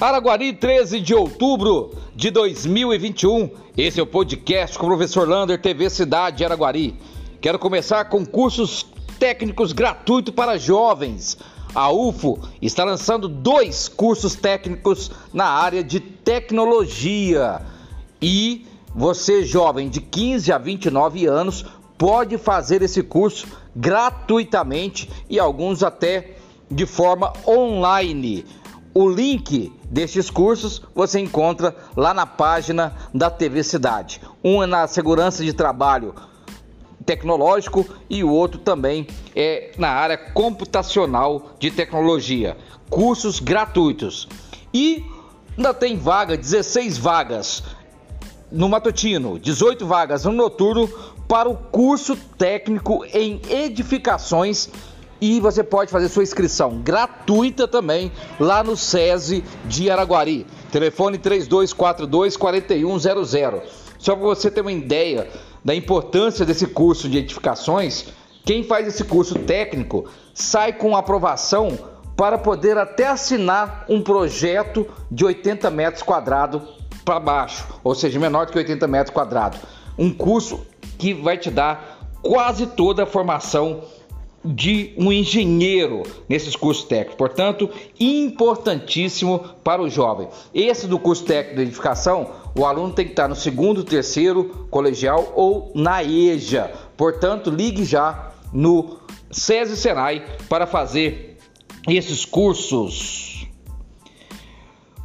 Araguari, 13 de outubro de 2021. Esse é o podcast com o professor Lander, TV Cidade Araguari. Quero começar com cursos técnicos gratuitos para jovens. A UFO está lançando dois cursos técnicos na área de tecnologia. E você, jovem de 15 a 29 anos, pode fazer esse curso gratuitamente e alguns até de forma online. O link destes cursos você encontra lá na página da TV Cidade. Um é na segurança de trabalho tecnológico e o outro também é na área computacional de tecnologia. Cursos gratuitos. E ainda tem vaga, 16 vagas no matutino, 18 vagas no noturno para o curso técnico em edificações e você pode fazer sua inscrição gratuita também lá no SESI de Araguari. Telefone 3242 4100. Só para você ter uma ideia da importância desse curso de edificações, quem faz esse curso técnico sai com aprovação para poder até assinar um projeto de 80 metros quadrados para baixo, ou seja, menor do que 80 metros quadrados. Um curso que vai te dar quase toda a formação de um engenheiro nesses cursos técnicos. Portanto, importantíssimo para o jovem. Esse do curso técnico de edificação, o aluno tem que estar no segundo, terceiro colegial ou na EJA. Portanto, ligue já no SESI Senai para fazer esses cursos.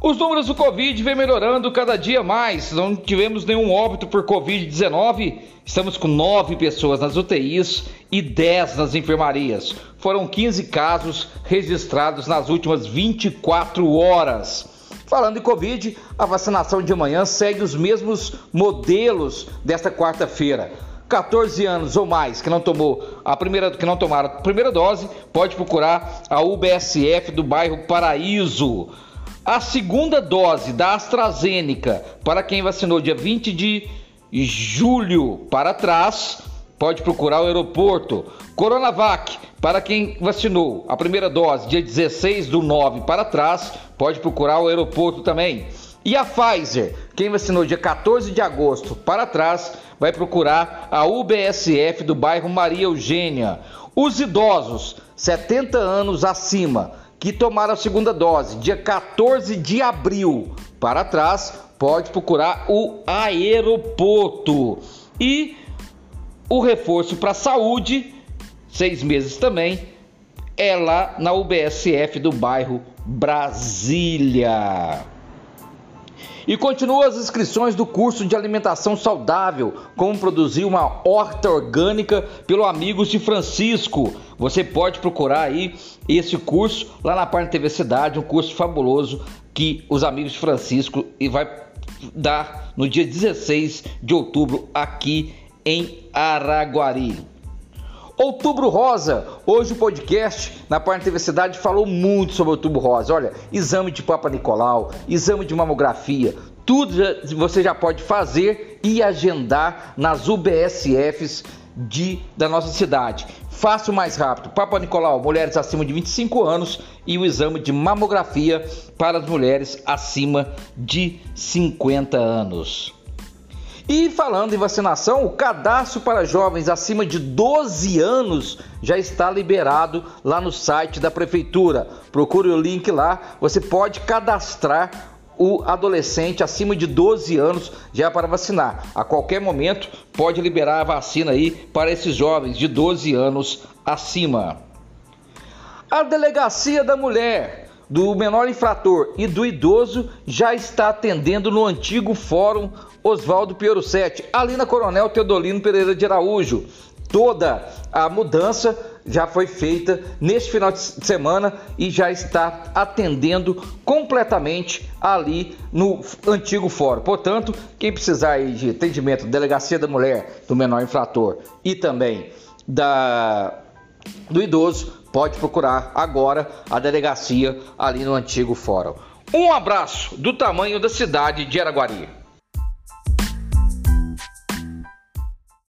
Os números do Covid vem melhorando cada dia mais. Não tivemos nenhum óbito por Covid-19. Estamos com nove pessoas nas UTIs e 10 nas enfermarias. Foram 15 casos registrados nas últimas 24 horas. Falando em Covid, a vacinação de manhã segue os mesmos modelos desta quarta-feira. 14 anos ou mais que não tomou a primeira que não tomaram a primeira dose, pode procurar a UBSF do bairro Paraíso. A segunda dose da AstraZeneca para quem vacinou dia 20 de julho para trás, pode procurar o aeroporto. Coronavac para quem vacinou a primeira dose dia 16 do 9 para trás, pode procurar o aeroporto também. E a Pfizer, quem vacinou dia 14 de agosto para trás, vai procurar a UBSF do bairro Maria Eugênia. Os idosos, 70 anos acima, que tomaram a segunda dose dia 14 de abril para trás, pode procurar o aeroporto. E o reforço para a saúde, seis meses também, é lá na UBSF do bairro Brasília. E continua as inscrições do curso de alimentação saudável, como produzir uma horta orgânica pelo Amigos de Francisco. Você pode procurar aí esse curso lá na página TV Cidade, um curso fabuloso que os Amigos de Francisco e vai dar no dia 16 de outubro aqui em Araguari. Outubro Rosa. Hoje o podcast na parte TV Cidade falou muito sobre Outubro Rosa. Olha, exame de Papa Nicolau, exame de mamografia, tudo você já pode fazer e agendar nas UBSFs de, da nossa cidade. Faça o mais rápido. Papa Nicolau, mulheres acima de 25 anos e o exame de mamografia para as mulheres acima de 50 anos. E falando em vacinação, o cadastro para jovens acima de 12 anos já está liberado lá no site da prefeitura. Procure o link lá, você pode cadastrar o adolescente acima de 12 anos já para vacinar. A qualquer momento pode liberar a vacina aí para esses jovens de 12 anos acima. A Delegacia da Mulher do menor infrator e do idoso já está atendendo no antigo Fórum Oswaldo Piero 7, ali na Coronel Teodolino Pereira de Araújo. Toda a mudança já foi feita neste final de semana e já está atendendo completamente ali no antigo fórum. Portanto, quem precisar de atendimento, delegacia da mulher, do menor infrator e também da do idoso, pode procurar agora a delegacia ali no antigo fórum. Um abraço do tamanho da cidade de Araguari.